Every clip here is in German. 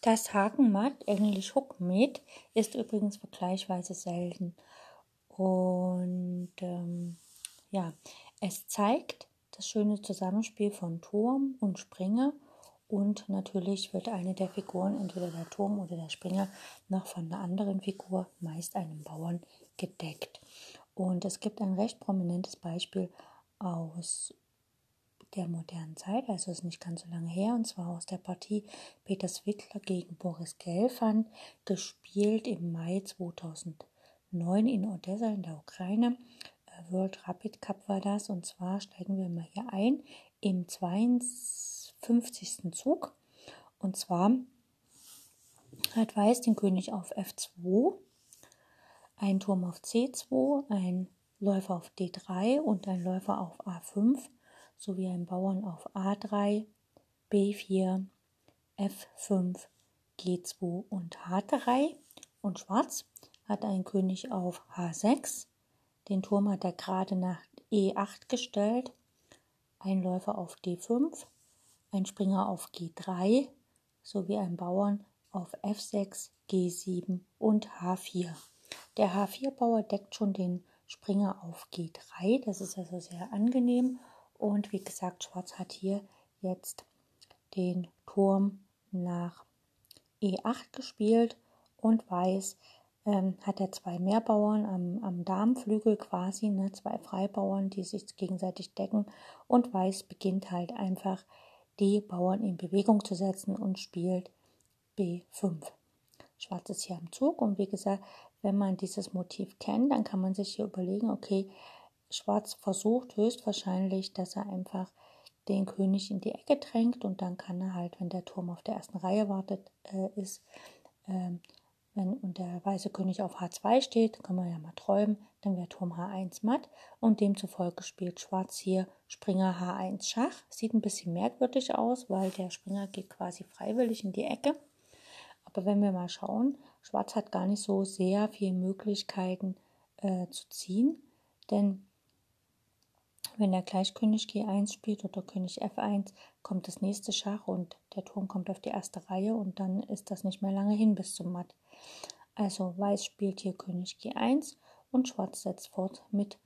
Das Hakenmatt, englisch Hookmeat, ist übrigens vergleichsweise selten. Und ähm, ja, es zeigt das schöne Zusammenspiel von Turm und Springer. Und natürlich wird eine der Figuren, entweder der Turm oder der Springer, noch von einer anderen Figur, meist einem Bauern, gedeckt. Und es gibt ein recht prominentes Beispiel aus der modernen Zeit, also ist nicht ganz so lange her, und zwar aus der Partie Peter Swittler gegen Boris Gelfand, gespielt im Mai 2009 in Odessa in der Ukraine. Äh, World Rapid Cup war das, und zwar steigen wir mal hier ein im 52. Zug. Und zwar hat Weiß den König auf F2, ein Turm auf C2, ein Läufer auf D3 und ein Läufer auf A5 sowie ein Bauern auf A3, B4, F5, G2 und H3. Und Schwarz hat einen König auf H6. Den Turm hat er gerade nach E8 gestellt. Ein Läufer auf D5, ein Springer auf G3 sowie ein Bauern auf F6, G7 und H4. Der H4-Bauer deckt schon den Springer auf G3, das ist also sehr angenehm und wie gesagt, Schwarz hat hier jetzt den Turm nach E8 gespielt und Weiß ähm, hat er zwei Mehrbauern am, am Darmflügel quasi, ne, zwei Freibauern, die sich gegenseitig decken und Weiß beginnt halt einfach die Bauern in Bewegung zu setzen und spielt B5. Schwarz ist hier am Zug und wie gesagt, wenn man dieses Motiv kennt, dann kann man sich hier überlegen, okay, Schwarz versucht höchstwahrscheinlich, dass er einfach den König in die Ecke drängt und dann kann er halt, wenn der Turm auf der ersten Reihe wartet, äh, ist, äh, wenn und der weiße König auf H2 steht, können wir ja mal träumen, dann wäre Turm H1 matt und demzufolge spielt Schwarz hier Springer H1 Schach. Sieht ein bisschen merkwürdig aus, weil der Springer geht quasi freiwillig in die Ecke. Aber wenn wir mal schauen, Schwarz hat gar nicht so sehr viele Möglichkeiten äh, zu ziehen, denn wenn der gleich König G1 spielt oder König F1, kommt das nächste Schach und der Turm kommt auf die erste Reihe und dann ist das nicht mehr lange hin bis zum Matt. Also Weiß spielt hier König G1 und Schwarz setzt fort mit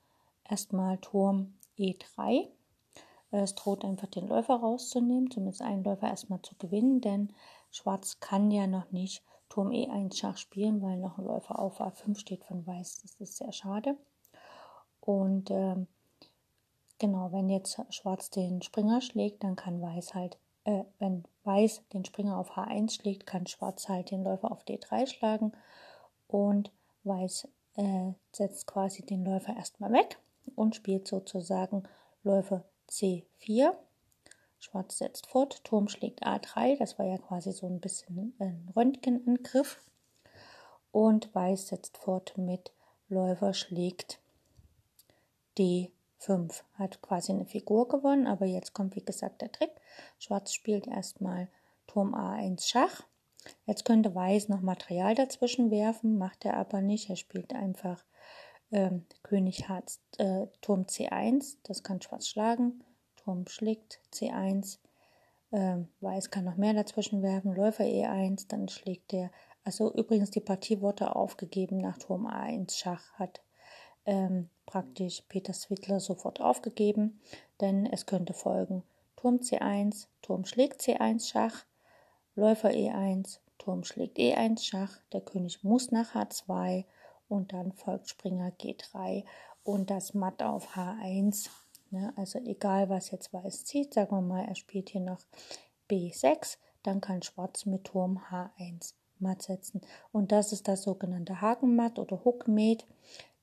erstmal Turm E3. Es droht einfach den Läufer rauszunehmen, zumindest einen Läufer erstmal zu gewinnen, denn Schwarz kann ja noch nicht Turm E1 Schach spielen, weil noch ein Läufer auf A5 steht von Weiß. Das ist sehr schade. Und ähm, Genau, wenn jetzt Schwarz den Springer schlägt, dann kann Weiß halt, äh, wenn Weiß den Springer auf H1 schlägt, kann Schwarz halt den Läufer auf D3 schlagen und Weiß äh, setzt quasi den Läufer erstmal weg und spielt sozusagen Läufer C4. Schwarz setzt fort, Turm schlägt A3, das war ja quasi so ein bisschen ein Röntgenangriff. Und Weiß setzt fort mit Läufer schlägt D4. 5 hat quasi eine Figur gewonnen, aber jetzt kommt wie gesagt der Trick. Schwarz spielt erstmal Turm A1 Schach. Jetzt könnte Weiß noch Material dazwischen werfen, macht er aber nicht. Er spielt einfach ähm, König H, äh, Turm C1, das kann Schwarz schlagen. Turm schlägt C1. Ähm, Weiß kann noch mehr dazwischen werfen. Läufer E1, dann schlägt er. Also übrigens die Partie wurde aufgegeben nach Turm A1 Schach, hat ähm, praktisch Peter Swittler sofort aufgegeben, denn es könnte folgen Turm C1, Turm schlägt C1 Schach, Läufer E1, Turm schlägt E1 Schach, der König muss nach H2 und dann folgt Springer G3 und das Matt auf H1. Ne? Also egal, was jetzt Weiß zieht, sagen wir mal, er spielt hier noch B6, dann kann Schwarz mit Turm H1 matt setzen. Und das ist das sogenannte Hakenmatt oder Hookmate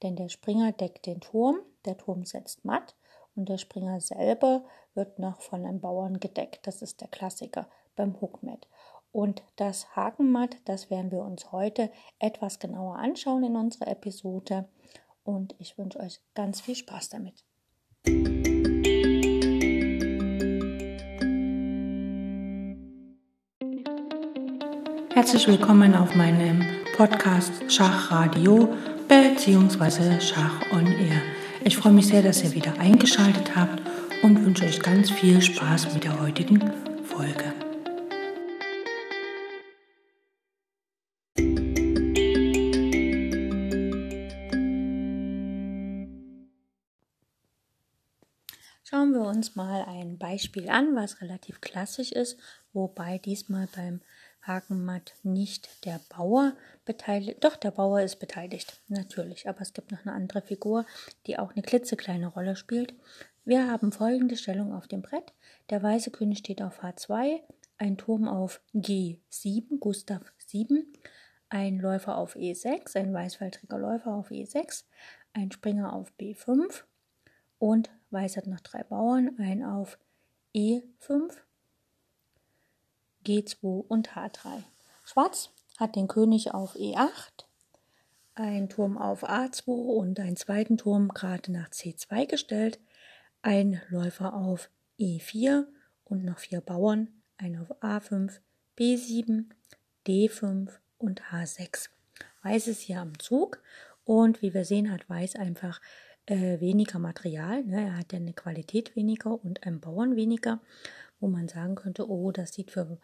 denn der Springer deckt den Turm, der Turm setzt matt und der Springer selber wird noch von einem Bauern gedeckt. Das ist der Klassiker beim Hookmat. Und das Hakenmatt, das werden wir uns heute etwas genauer anschauen in unserer Episode. Und ich wünsche euch ganz viel Spaß damit. Herzlich willkommen auf meinem Podcast Schachradio beziehungsweise Schach on Air. Ich freue mich sehr, dass ihr wieder eingeschaltet habt und wünsche euch ganz viel Spaß mit der heutigen Folge. Schauen wir uns mal ein Beispiel an, was relativ klassisch ist, wobei diesmal beim Hakenmatt nicht der Bauer beteiligt. Doch, der Bauer ist beteiligt, natürlich. Aber es gibt noch eine andere Figur, die auch eine klitzekleine Rolle spielt. Wir haben folgende Stellung auf dem Brett. Der weiße König steht auf H2, ein Turm auf G7, Gustav 7, ein Läufer auf E6, ein weißfaltriger Läufer auf E6, ein Springer auf B5 und Weiß hat noch drei Bauern, ein auf E5, G2 und H3. Schwarz hat den König auf E8, ein Turm auf A2 und einen zweiten Turm gerade nach C2 gestellt, ein Läufer auf E4 und noch vier Bauern, ein auf A5, B7, D5 und H6. Weiß ist hier am Zug und wie wir sehen, hat Weiß einfach äh, weniger Material. Ne? Er hat ja eine Qualität weniger und einen Bauern weniger, wo man sagen könnte, oh, das sieht für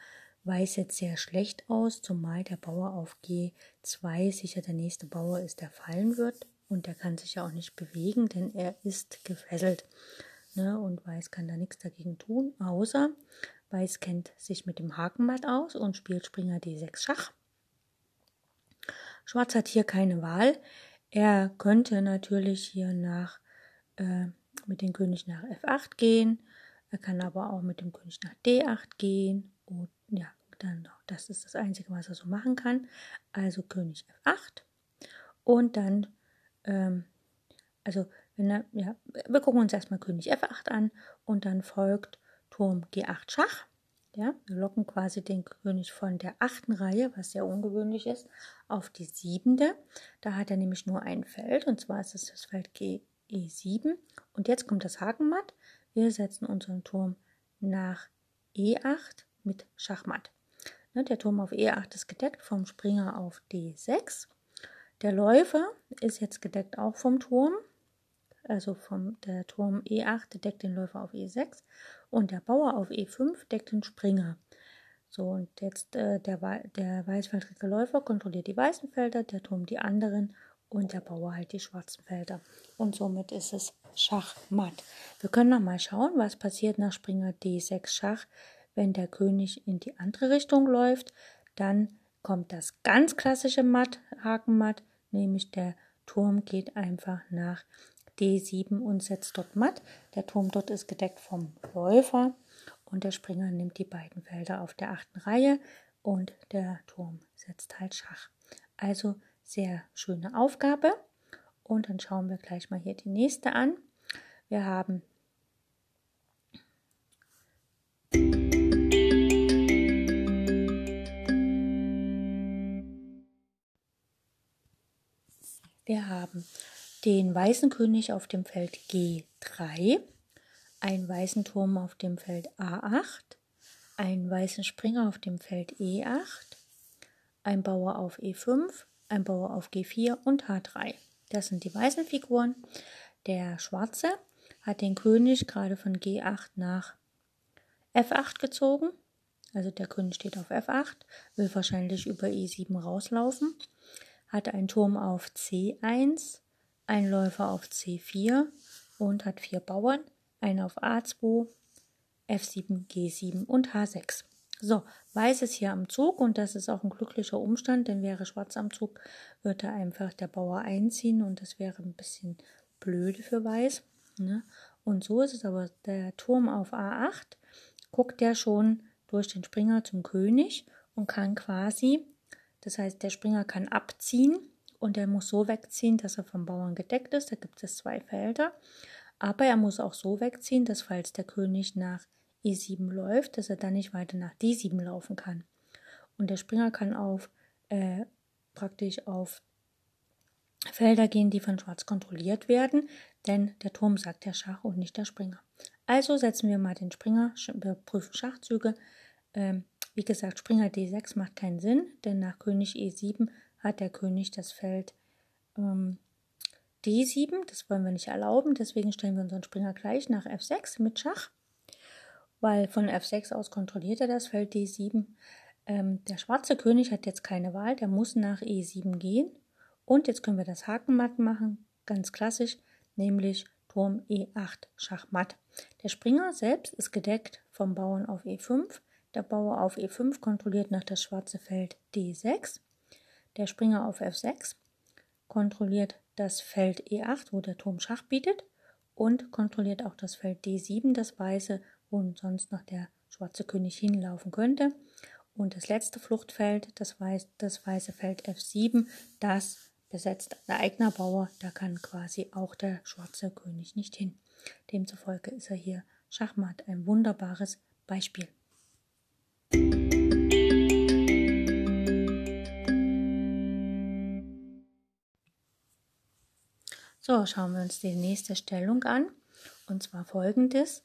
Weiß jetzt sehr schlecht aus, zumal der Bauer auf G2 sicher der nächste Bauer ist, der fallen wird. Und der kann sich ja auch nicht bewegen, denn er ist gefesselt. Ne? Und Weiß kann da nichts dagegen tun, außer Weiß kennt sich mit dem Hakenmatt aus und spielt Springer D6 Schach. Schwarz hat hier keine Wahl. Er könnte natürlich hier nach äh, mit dem König nach F8 gehen. Er kann aber auch mit dem König nach D8 gehen. Und ja, dann noch. Das ist das Einzige, was er so machen kann. Also König F8. Und dann, ähm, also wenn er, ja, wir gucken uns erstmal König F8 an und dann folgt Turm G8 Schach. Ja, wir locken quasi den König von der achten Reihe, was sehr ungewöhnlich ist, auf die siebente. Da hat er nämlich nur ein Feld und zwar ist es das Feld G E7. Und jetzt kommt das Hakenmatt. Wir setzen unseren Turm nach E8 mit Schachmatt. Ne, der Turm auf E8 ist gedeckt vom Springer auf D6. Der Läufer ist jetzt gedeckt auch vom Turm also vom der Turm E8 deckt den Läufer auf E6 und der Bauer auf E5 deckt den Springer. So, und jetzt äh, der, der weißfeldrige Läufer kontrolliert die weißen Felder, der Turm die anderen und der Bauer halt die schwarzen Felder. Und somit ist es Schachmatt. Wir können noch mal schauen, was passiert nach Springer D6 Schach, wenn der König in die andere Richtung läuft. Dann kommt das ganz klassische Matt, Hakenmatt, nämlich der Turm geht einfach nach D7 und setzt dort matt. Der Turm dort ist gedeckt vom Läufer und der Springer nimmt die beiden Felder auf der achten Reihe und der Turm setzt halt Schach. Also sehr schöne Aufgabe. Und dann schauen wir gleich mal hier die nächste an. Wir haben Wir haben den weißen König auf dem Feld G3, einen weißen Turm auf dem Feld A8, einen weißen Springer auf dem Feld E8, ein Bauer auf E5, ein Bauer auf G4 und H3. Das sind die weißen Figuren. Der schwarze hat den König gerade von G8 nach F8 gezogen. Also der König steht auf F8, will wahrscheinlich über E7 rauslaufen, hat einen Turm auf C1, ein Läufer auf C4 und hat vier Bauern, einen auf A2, F7, G7 und H6. So, Weiß ist hier am Zug und das ist auch ein glücklicher Umstand, denn wäre Schwarz am Zug, würde einfach der Bauer einziehen und das wäre ein bisschen blöde für Weiß. Ne? Und so ist es aber der Turm auf A8, guckt der schon durch den Springer zum König und kann quasi, das heißt, der Springer kann abziehen und er muss so wegziehen, dass er vom Bauern gedeckt ist. Da gibt es zwei Felder. Aber er muss auch so wegziehen, dass falls der König nach E7 läuft, dass er dann nicht weiter nach D7 laufen kann. Und der Springer kann auf äh, praktisch auf Felder gehen, die von Schwarz kontrolliert werden, denn der Turm sagt der Schach und nicht der Springer. Also setzen wir mal den Springer, prüfen Schachzüge. Ähm, wie gesagt, Springer D6 macht keinen Sinn, denn nach König E7 hat der König das Feld ähm, D7. Das wollen wir nicht erlauben, deswegen stellen wir unseren Springer gleich nach F6 mit Schach, weil von F6 aus kontrolliert er das Feld D7. Ähm, der schwarze König hat jetzt keine Wahl, der muss nach E7 gehen. Und jetzt können wir das Hakenmatt machen, ganz klassisch, nämlich Turm E8 Schachmatt. Der Springer selbst ist gedeckt vom Bauern auf E5. Der Bauer auf E5 kontrolliert nach das schwarze Feld D6. Der Springer auf F6 kontrolliert das Feld E8, wo der Turm Schach bietet und kontrolliert auch das Feld D7, das weiße, wo sonst noch der schwarze König hinlaufen könnte. Und das letzte Fluchtfeld, das, weiß, das weiße Feld F7, das besetzt ein eigener Bauer, da kann quasi auch der schwarze König nicht hin. Demzufolge ist er hier Schachmatt ein wunderbares Beispiel. So, schauen wir uns die nächste Stellung an. Und zwar folgendes.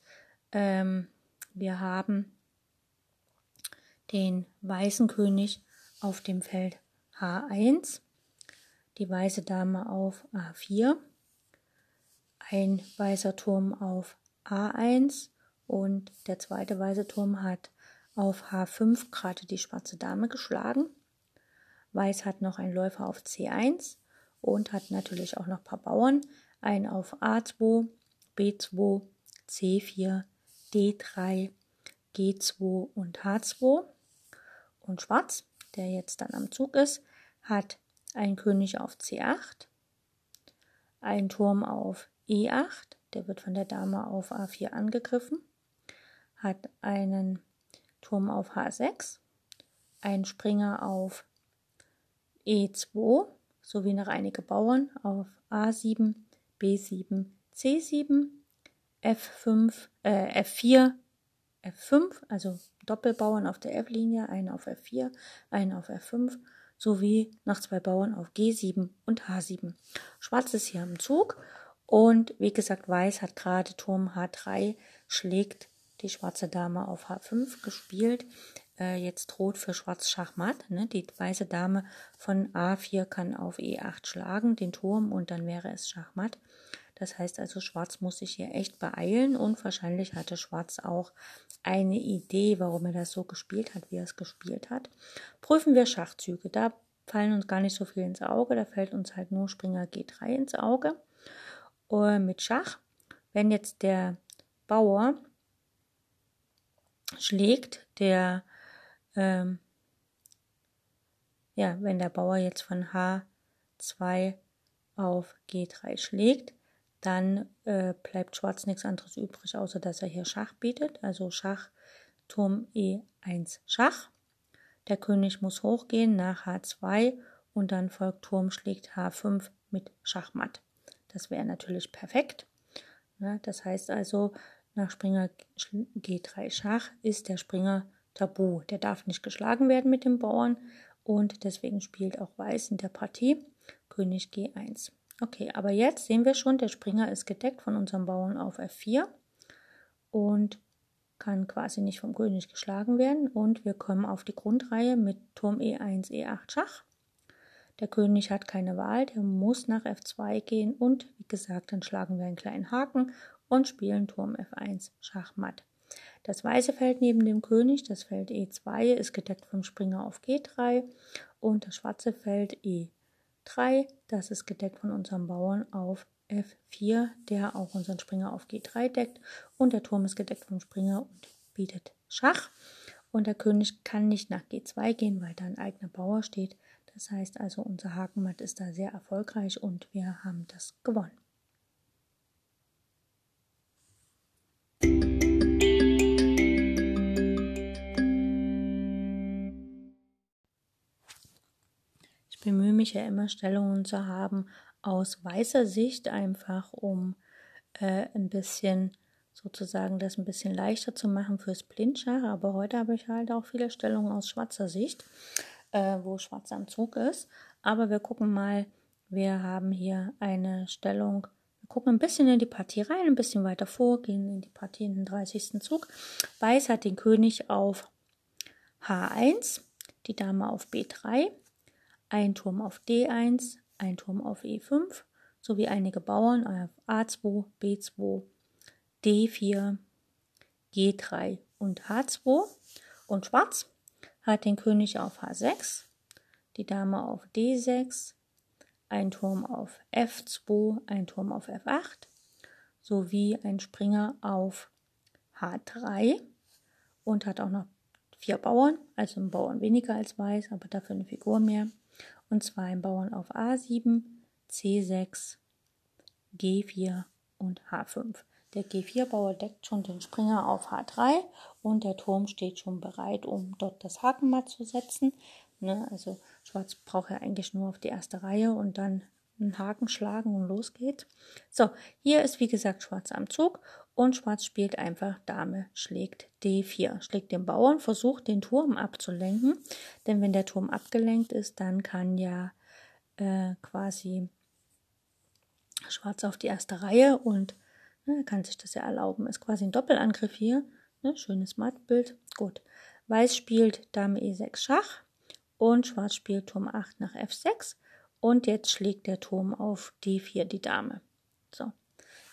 Ähm, wir haben den weißen König auf dem Feld H1, die weiße Dame auf A4, ein weißer Turm auf A1 und der zweite weiße Turm hat auf H5 gerade die schwarze Dame geschlagen. Weiß hat noch einen Läufer auf C1 und hat natürlich auch noch ein paar Bauern. Einen auf A2, B2, C4, D3, G2 und H2. Und Schwarz, der jetzt dann am Zug ist, hat einen König auf C8, einen Turm auf E8, der wird von der Dame auf A4 angegriffen, hat einen Turm auf H6, einen Springer auf E2 sowie noch einige Bauern auf A7, B7, C7, F5, äh, F4, F5, also Doppelbauern auf der F-Linie, einen auf F4, einen auf F5, sowie noch zwei Bauern auf G7 und H7. Schwarz ist hier am Zug und wie gesagt, Weiß hat gerade Turm H3, schlägt die schwarze Dame auf H5 gespielt äh, jetzt droht für Schwarz Schachmatt. Ne? Die weiße Dame von A4 kann auf E8 schlagen, den Turm, und dann wäre es Schachmatt. Das heißt also, Schwarz muss sich hier echt beeilen und wahrscheinlich hatte Schwarz auch eine Idee, warum er das so gespielt hat, wie er es gespielt hat. Prüfen wir Schachzüge. Da fallen uns gar nicht so viel ins Auge, da fällt uns halt nur Springer G3 ins Auge. Und mit Schach, wenn jetzt der Bauer schlägt, der ähm, ja, wenn der Bauer jetzt von H2 auf G3 schlägt, dann äh, bleibt Schwarz nichts anderes übrig, außer dass er hier Schach bietet. Also Schach, Turm E1 Schach. Der König muss hochgehen nach H2 und dann folgt Turm schlägt H5 mit Schachmatt. Das wäre natürlich perfekt. Ja, das heißt also, nach Springer G3 Schach ist der Springer tabu. Der darf nicht geschlagen werden mit dem Bauern und deswegen spielt auch Weiß in der Partie König G1. Okay, aber jetzt sehen wir schon, der Springer ist gedeckt von unserem Bauern auf F4 und kann quasi nicht vom König geschlagen werden und wir kommen auf die Grundreihe mit Turm E1, E8 Schach. Der König hat keine Wahl, der muss nach F2 gehen und wie gesagt, dann schlagen wir einen kleinen Haken und spielen Turm F1 Schachmatt. Das weiße Feld neben dem König, das Feld E2, ist gedeckt vom Springer auf G3 und das schwarze Feld E3, das ist gedeckt von unserem Bauern auf F4, der auch unseren Springer auf G3 deckt und der Turm ist gedeckt vom Springer und bietet Schach und der König kann nicht nach G2 gehen, weil da ein eigener Bauer steht. Das heißt also, unser Hakenmatt ist da sehr erfolgreich und wir haben das gewonnen. Ich bemühe mich ja immer, Stellungen zu haben aus weißer Sicht, einfach um äh, ein bisschen sozusagen das ein bisschen leichter zu machen fürs Blindschach. Aber heute habe ich halt auch viele Stellungen aus schwarzer Sicht, äh, wo schwarz am Zug ist. Aber wir gucken mal, wir haben hier eine Stellung. Wir gucken ein bisschen in die Partie rein, ein bisschen weiter vor, gehen in die Partie in den 30. Zug. Weiß hat den König auf H1, die Dame auf B3, ein Turm auf D1, ein Turm auf E5 sowie einige Bauern auf A2, B2, D4, G3 und H2. Und Schwarz hat den König auf H6, die Dame auf D6, ein Turm auf F2, ein Turm auf F8, sowie ein Springer auf H3 und hat auch noch vier Bauern, also ein Bauern weniger als Weiß, aber dafür eine Figur mehr. Und zwar ein Bauern auf A7, C6, G4 und H5. Der G4-Bauer deckt schon den Springer auf H3 und der Turm steht schon bereit, um dort das Hakenmatt zu setzen. Ne, also Schwarz braucht ja eigentlich nur auf die erste Reihe und dann einen Haken schlagen und los geht's. So, hier ist wie gesagt Schwarz am Zug und Schwarz spielt einfach Dame schlägt D4, schlägt den Bauern, versucht den Turm abzulenken, denn wenn der Turm abgelenkt ist, dann kann ja äh, quasi Schwarz auf die erste Reihe und ne, kann sich das ja erlauben. Ist quasi ein Doppelangriff hier. Ne, schönes Mattbild. Gut. Weiß spielt Dame E6 Schach und Schwarz spielt Turm 8 nach F6 und jetzt schlägt der Turm auf D4 die Dame. So.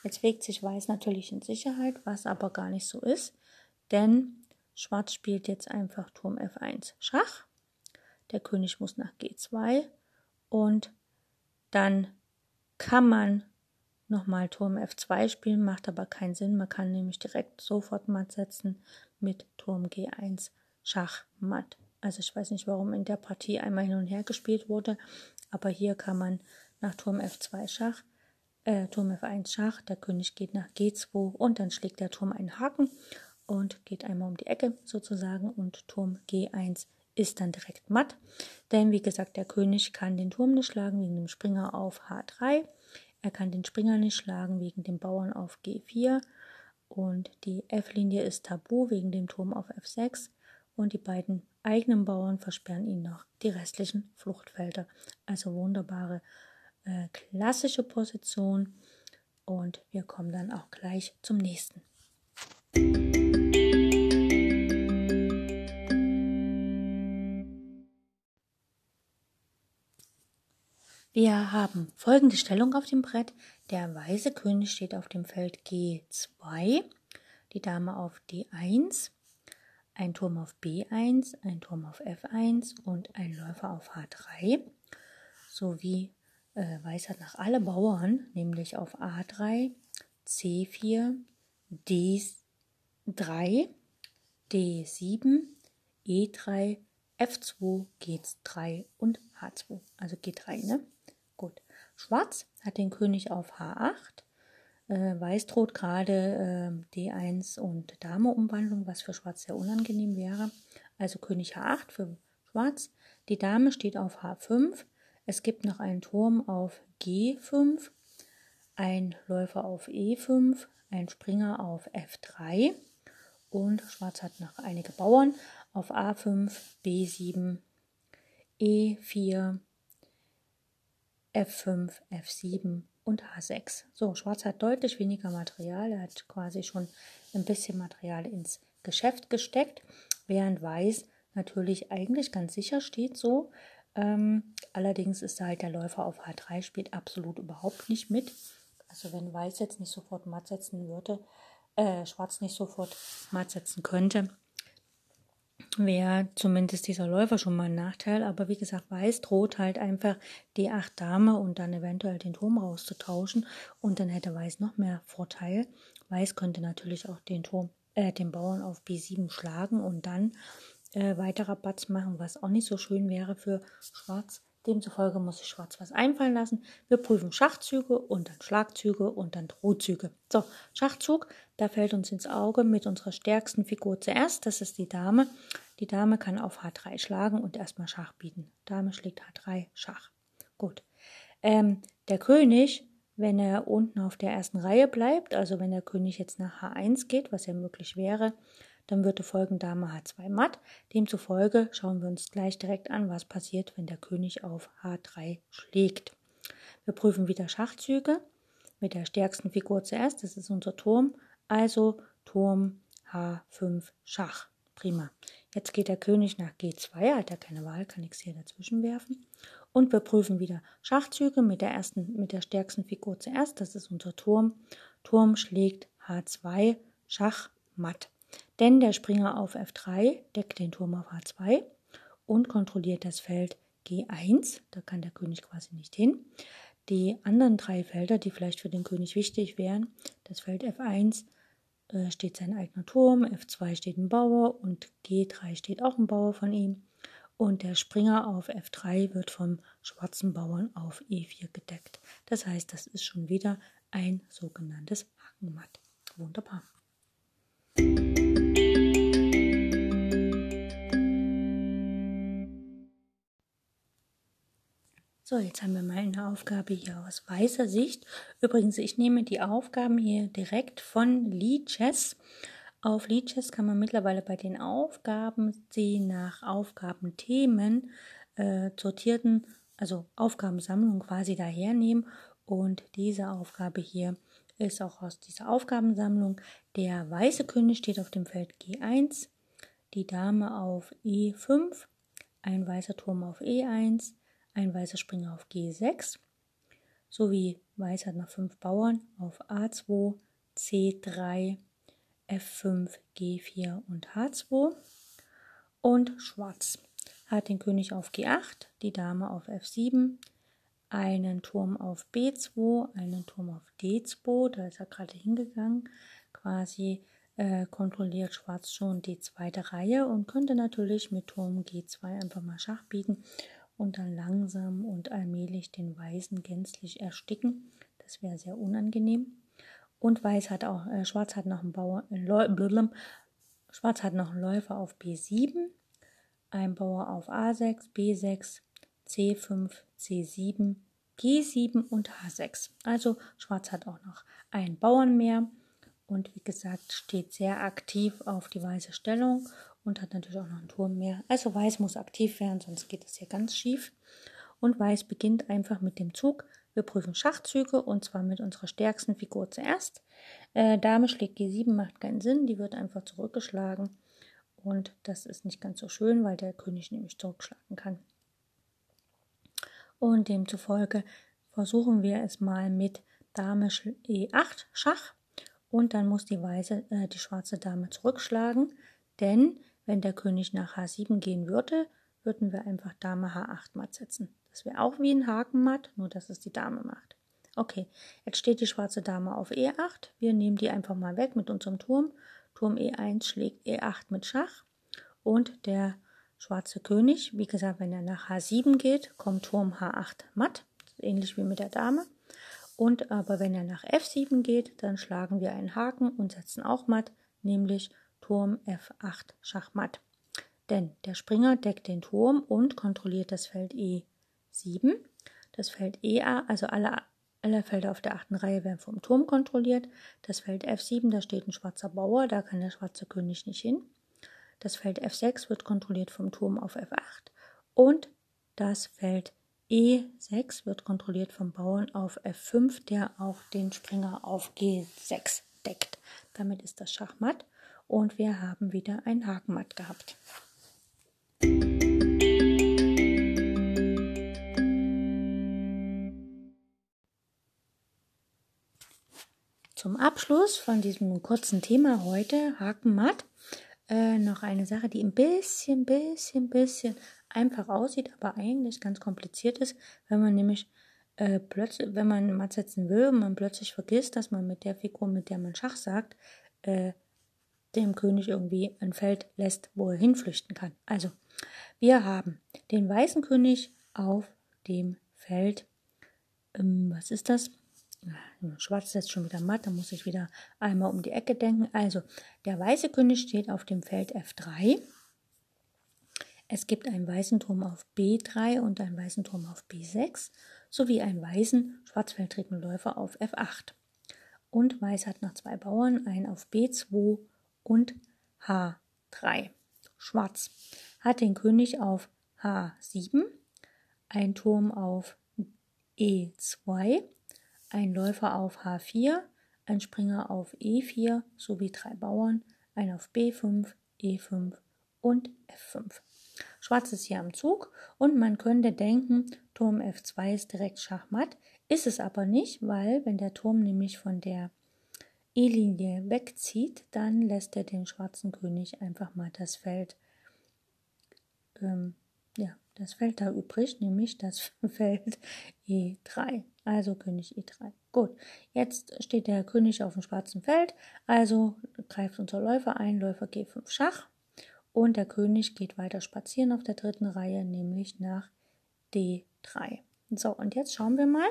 Jetzt wägt sich Weiß natürlich in Sicherheit, was aber gar nicht so ist, denn Schwarz spielt jetzt einfach Turm F1 Schach. Der König muss nach G2 und dann kann man nochmal Turm F2 spielen, macht aber keinen Sinn. Man kann nämlich direkt sofort matt setzen mit Turm G1 Schach matt. Also ich weiß nicht, warum in der Partie einmal hin und her gespielt wurde, aber hier kann man nach Turm F2 Schach, äh, Turm F1 Schach, der König geht nach G2 und dann schlägt der Turm einen Haken und geht einmal um die Ecke sozusagen und Turm G1 ist dann direkt matt. Denn wie gesagt, der König kann den Turm nicht schlagen wegen dem Springer auf H3. Er kann den Springer nicht schlagen wegen dem Bauern auf G4. Und die F-Linie ist tabu wegen dem Turm auf F6 und die beiden eigenen Bauern versperren ihnen noch die restlichen Fluchtfelder. Also wunderbare äh, klassische Position und wir kommen dann auch gleich zum nächsten. Wir haben folgende Stellung auf dem Brett. Der weiße König steht auf dem Feld G2, die Dame auf D1, ein Turm auf B1, ein Turm auf F1 und ein Läufer auf H3 sowie äh, Weiß hat nach alle Bauern, nämlich auf A3, C4, D3, D7, E3, F2, G3 und H2. Also G3, ne? Gut. Schwarz hat den König auf H8, äh, Weiß droht gerade äh, D1 und Dame-Umwandlung, was für Schwarz sehr unangenehm wäre. Also König H8 für Schwarz. Die Dame steht auf H5. Es gibt noch einen Turm auf G5, ein Läufer auf E5, ein Springer auf F3 und Schwarz hat noch einige Bauern auf A5, B7, E4, F5, F7 und H6. So, Schwarz hat deutlich weniger Material. Er hat quasi schon ein bisschen Material ins Geschäft gesteckt, während Weiß natürlich eigentlich ganz sicher steht so. Ähm, allerdings ist da halt der Läufer auf H3 spielt absolut überhaupt nicht mit. Also wenn Weiß jetzt nicht sofort matt setzen würde, äh, Schwarz nicht sofort matt setzen könnte, wäre zumindest dieser Läufer schon mal ein Nachteil. Aber wie gesagt, Weiß droht halt einfach D8 Dame und dann eventuell den Turm rauszutauschen und dann hätte Weiß noch mehr Vorteil. Weiß könnte natürlich auch den Turm, äh, den Bauern auf B7 schlagen und dann äh, weiterer Batz machen, was auch nicht so schön wäre für Schwarz. Demzufolge muss sich Schwarz was einfallen lassen. Wir prüfen Schachzüge und dann Schlagzüge und dann Drohzüge. So, Schachzug, da fällt uns ins Auge mit unserer stärksten Figur zuerst. Das ist die Dame. Die Dame kann auf H3 schlagen und erstmal Schach bieten. Dame schlägt H3, Schach. Gut. Ähm, der König, wenn er unten auf der ersten Reihe bleibt, also wenn der König jetzt nach H1 geht, was ja möglich wäre, dann würde folgen Dame H2 matt. Demzufolge schauen wir uns gleich direkt an, was passiert, wenn der König auf H3 schlägt. Wir prüfen wieder Schachzüge mit der stärksten Figur zuerst, das ist unser Turm, also Turm H5 Schach. Prima. Jetzt geht der König nach G2, hat er keine Wahl, kann nichts hier dazwischen werfen. Und wir prüfen wieder Schachzüge mit der ersten, mit der stärksten Figur zuerst, das ist unser Turm. Turm schlägt H2, Schach matt. Denn der Springer auf F3 deckt den Turm auf H2 und kontrolliert das Feld G1. Da kann der König quasi nicht hin. die anderen drei Felder, die vielleicht für den König wichtig wären. Das Feld F1 äh, steht sein eigener Turm, F2 steht ein Bauer und G3 steht auch ein Bauer von ihm. Und der Springer auf F3 wird vom schwarzen Bauern auf E4 gedeckt. Das heißt, das ist schon wieder ein sogenanntes Hakenmatt. Wunderbar. So, jetzt haben wir mal eine Aufgabe hier aus weißer Sicht. Übrigens, ich nehme die Aufgaben hier direkt von Lichess. Auf Lichess kann man mittlerweile bei den Aufgaben sie nach Aufgabenthemen äh, sortierten, also Aufgabensammlung quasi dahernehmen. Und diese Aufgabe hier ist auch aus dieser Aufgabensammlung. Der weiße König steht auf dem Feld G1, die Dame auf E5, ein weißer Turm auf E1, ein weißer Springer auf G6 sowie Weiß hat noch fünf Bauern auf A2, C3, F5, G4 und H2 und Schwarz hat den König auf G8, die Dame auf F7, einen Turm auf B2, einen Turm auf D2, da ist er gerade hingegangen, quasi äh, kontrolliert Schwarz schon die zweite Reihe und könnte natürlich mit Turm G2 einfach mal Schach bieten und dann langsam und allmählich den Weißen gänzlich ersticken. Das wäre sehr unangenehm. Und Weiß hat auch, äh, Schwarz hat noch einen Bauer, äh, Schwarz hat noch einen Läufer auf B7, ein Bauer auf A6, B6, C5, C7, G7 und H6. Also Schwarz hat auch noch einen Bauern mehr und wie gesagt steht sehr aktiv auf die weiße Stellung und hat natürlich auch noch einen Turm mehr. Also Weiß muss aktiv werden, sonst geht es hier ganz schief. Und Weiß beginnt einfach mit dem Zug. Wir prüfen Schachzüge und zwar mit unserer stärksten Figur zuerst. Äh, Dame schlägt G7, macht keinen Sinn, die wird einfach zurückgeschlagen. Und das ist nicht ganz so schön, weil der König nämlich zurückschlagen kann. Und demzufolge versuchen wir es mal mit Dame E8 Schach. Und dann muss die weiße, äh, die schwarze Dame zurückschlagen, denn wenn der König nach H7 gehen würde, würden wir einfach Dame H8 matt setzen. Das wäre auch wie ein Haken matt, nur dass es die Dame macht. Okay, jetzt steht die schwarze Dame auf E8. Wir nehmen die einfach mal weg mit unserem Turm. Turm E1 schlägt E8 mit Schach. Und der schwarze König, wie gesagt, wenn er nach H7 geht, kommt Turm H8 matt. Ähnlich wie mit der Dame. Und aber wenn er nach F7 geht, dann schlagen wir einen Haken und setzen auch matt, nämlich Turm F8 Schachmatt. Denn der Springer deckt den Turm und kontrolliert das Feld E7. Das Feld EA, also alle, alle Felder auf der achten Reihe werden vom Turm kontrolliert. Das Feld F7, da steht ein schwarzer Bauer, da kann der schwarze König nicht hin. Das Feld F6 wird kontrolliert vom Turm auf F8 und das Feld E6 wird kontrolliert vom Bauern auf F5, der auch den Springer auf G6 deckt. Damit ist das Schachmatt und wir haben wieder ein Hakenmatt gehabt. Zum Abschluss von diesem kurzen Thema heute, Hakenmatt, äh, noch eine Sache, die ein bisschen, bisschen, bisschen einfach aussieht, aber eigentlich ganz kompliziert ist, wenn man nämlich äh, plötzlich, wenn man Matt setzen will und man plötzlich vergisst, dass man mit der Figur, mit der man Schach sagt, äh, dem König irgendwie ein Feld lässt, wo er hinflüchten kann. Also, wir haben den weißen König auf dem Feld. Ähm, was ist das? Schwarz ist jetzt schon wieder matt, da muss ich wieder einmal um die Ecke denken. Also, der weiße König steht auf dem Feld F3. Es gibt einen weißen Turm auf B3 und einen weißen Turm auf B6 sowie einen weißen schwarzfeldrigen Läufer auf F8. Und Weiß hat noch zwei Bauern, einen auf B2 und H3. Schwarz hat den König auf H7, ein Turm auf E2, ein Läufer auf H4, ein Springer auf E4 sowie drei Bauern, ein auf B5, E5 und F5. Schwarz ist hier am Zug und man könnte denken, Turm F2 ist direkt Schachmatt, ist es aber nicht, weil wenn der Turm nämlich von der E-Linie wegzieht, dann lässt er den schwarzen König einfach mal das Feld, ähm, ja, das Feld da übrig, nämlich das Feld E3. Also König E3. Gut, jetzt steht der König auf dem schwarzen Feld, also greift unser Läufer ein, Läufer G5 Schach und der König geht weiter spazieren auf der dritten Reihe, nämlich nach D3. So, und jetzt schauen wir mal,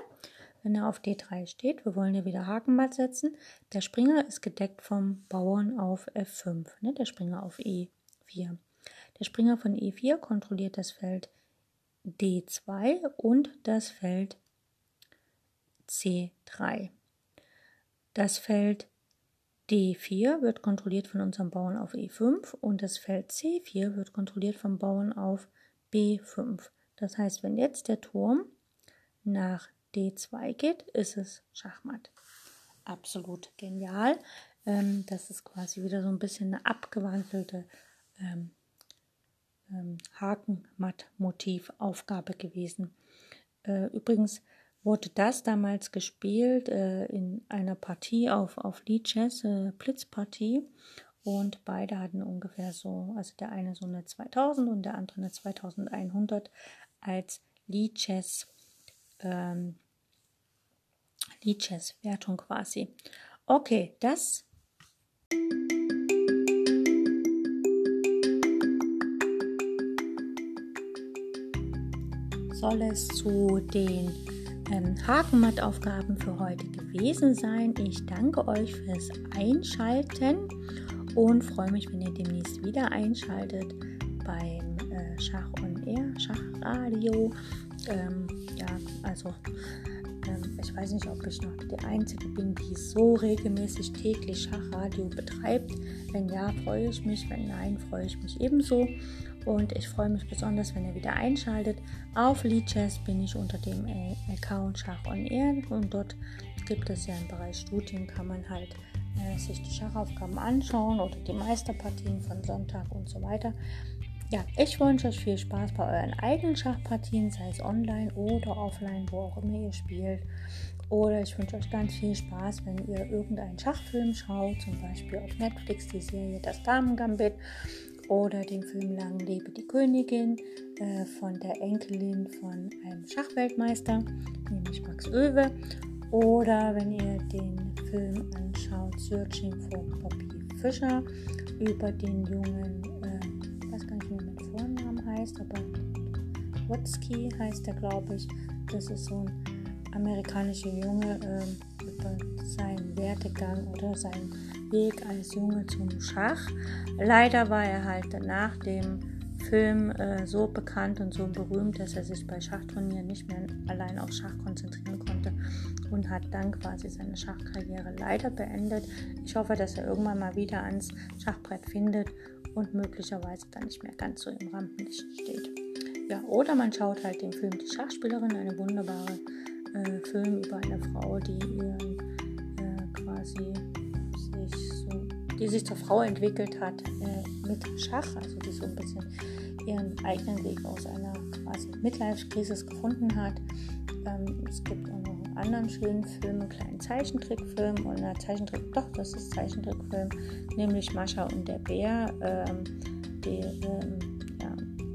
wenn er auf D3 steht, wir wollen ja wieder Hakenmatt setzen, der Springer ist gedeckt vom Bauern auf F5, ne, der Springer auf E4. Der Springer von E4 kontrolliert das Feld D2 und das Feld C3. Das Feld D4 wird kontrolliert von unserem Bauern auf E5 und das Feld C4 wird kontrolliert vom Bauern auf B5. Das heißt, wenn jetzt der Turm nach D2 geht, ist es Schachmatt. Absolut genial. Ähm, das ist quasi wieder so ein bisschen eine abgewandelte ähm, ähm, Hakenmatt-Motiv-Aufgabe gewesen. Äh, übrigens wurde das damals gespielt äh, in einer Partie auf, auf Lichess, äh, Blitzpartie. Und beide hatten ungefähr so, also der eine so eine 2000 und der andere eine 2100 als Lichess, ähm, Lichess-Wertung quasi. Okay, das soll es zu den ähm, Hakenmattaufgaben für heute gewesen sein. Ich danke euch fürs Einschalten und freue mich, wenn ihr demnächst wieder einschaltet beim äh, Schach on Air, Schachradio. Ähm, ja, also ähm, ich weiß nicht, ob ich noch die Einzige bin, die so regelmäßig täglich Schachradio betreibt. Wenn ja, freue ich mich. Wenn nein, freue ich mich ebenso. Und ich freue mich besonders, wenn ihr wieder einschaltet. Auf Lichess bin ich unter dem äh, Account Schach on Air und dort gibt es ja im Bereich Studien, kann man halt äh, sich die Schachaufgaben anschauen oder die Meisterpartien von Sonntag und so weiter. Ja, ich wünsche euch viel Spaß bei euren eigenen Schachpartien, sei es online oder offline, wo auch immer ihr spielt. Oder ich wünsche euch ganz viel Spaß, wenn ihr irgendeinen Schachfilm schaut, zum Beispiel auf Netflix die Serie Das Damen-Gambit oder den Film Lang lebe die Königin äh, von der Enkelin von einem Schachweltmeister, nämlich Max Oewe. Oder wenn ihr den Film anschaut, Searching for Poppy Fischer über den jungen, Aber Watzki heißt er, glaube ich. Das ist so ein amerikanischer Junge äh, über seinen Werdegang oder seinen Weg als Junge zum Schach. Leider war er halt nach dem Film äh, so bekannt und so berühmt, dass er sich bei Schachturnieren nicht mehr allein auf Schach konzentrieren konnte und hat dann quasi seine Schachkarriere leider beendet. Ich hoffe, dass er irgendwann mal wieder ans Schachbrett findet und möglicherweise dann nicht mehr ganz so im Rampenlicht steht. Ja, oder man schaut halt den Film Die Schachspielerin, eine wunderbare äh, Film über eine Frau, die ihren äh, quasi die sich zur Frau entwickelt hat äh, mit Schach, also die so ein bisschen ihren eigenen Weg aus einer quasi Midlife-Krise gefunden hat. Ähm, es gibt einen anderen schönen Film, einen kleinen Zeichentrickfilm und einer Zeichentrick, doch, das ist Zeichentrickfilm, nämlich Mascha und der Bär, ähm, die, ähm, ja,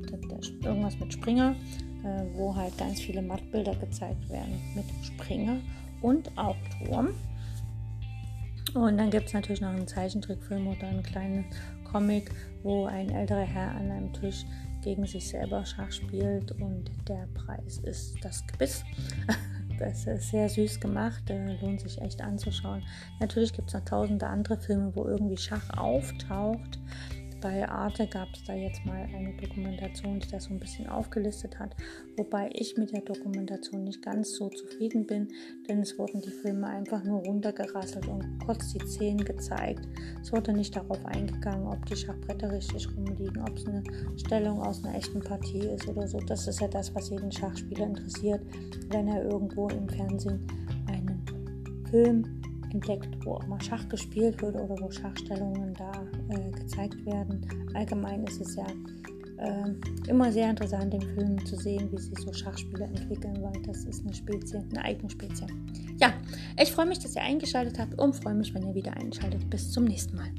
der, der, irgendwas mit Springer, äh, wo halt ganz viele Mattbilder gezeigt werden mit Springer und auch Turm. Und dann gibt es natürlich noch einen Zeichentrickfilm oder einen kleinen Comic, wo ein älterer Herr an einem Tisch gegen sich selber Schach spielt und der Preis ist das Gebiss. Das ist sehr süß gemacht, lohnt sich echt anzuschauen. Natürlich gibt es noch tausende andere Filme, wo irgendwie Schach auftaucht bei Arte gab es da jetzt mal eine Dokumentation, die das so ein bisschen aufgelistet hat, wobei ich mit der Dokumentation nicht ganz so zufrieden bin, denn es wurden die Filme einfach nur runtergerasselt und kurz die Szenen gezeigt. Es wurde nicht darauf eingegangen, ob die Schachbretter richtig rumliegen, ob es eine Stellung aus einer echten Partie ist oder so. Das ist ja das, was jeden Schachspieler interessiert, wenn er irgendwo im Fernsehen einen Film entdeckt, wo auch mal Schach gespielt wird oder wo Schachstellungen da äh, gezeigt werden. Allgemein ist es ja äh, immer sehr interessant, im Film zu sehen, wie sich so Schachspiele entwickeln, weil das ist eine Spezie, eine eigene Spezie. Ja, ich freue mich, dass ihr eingeschaltet habt und freue mich, wenn ihr wieder einschaltet. Bis zum nächsten Mal.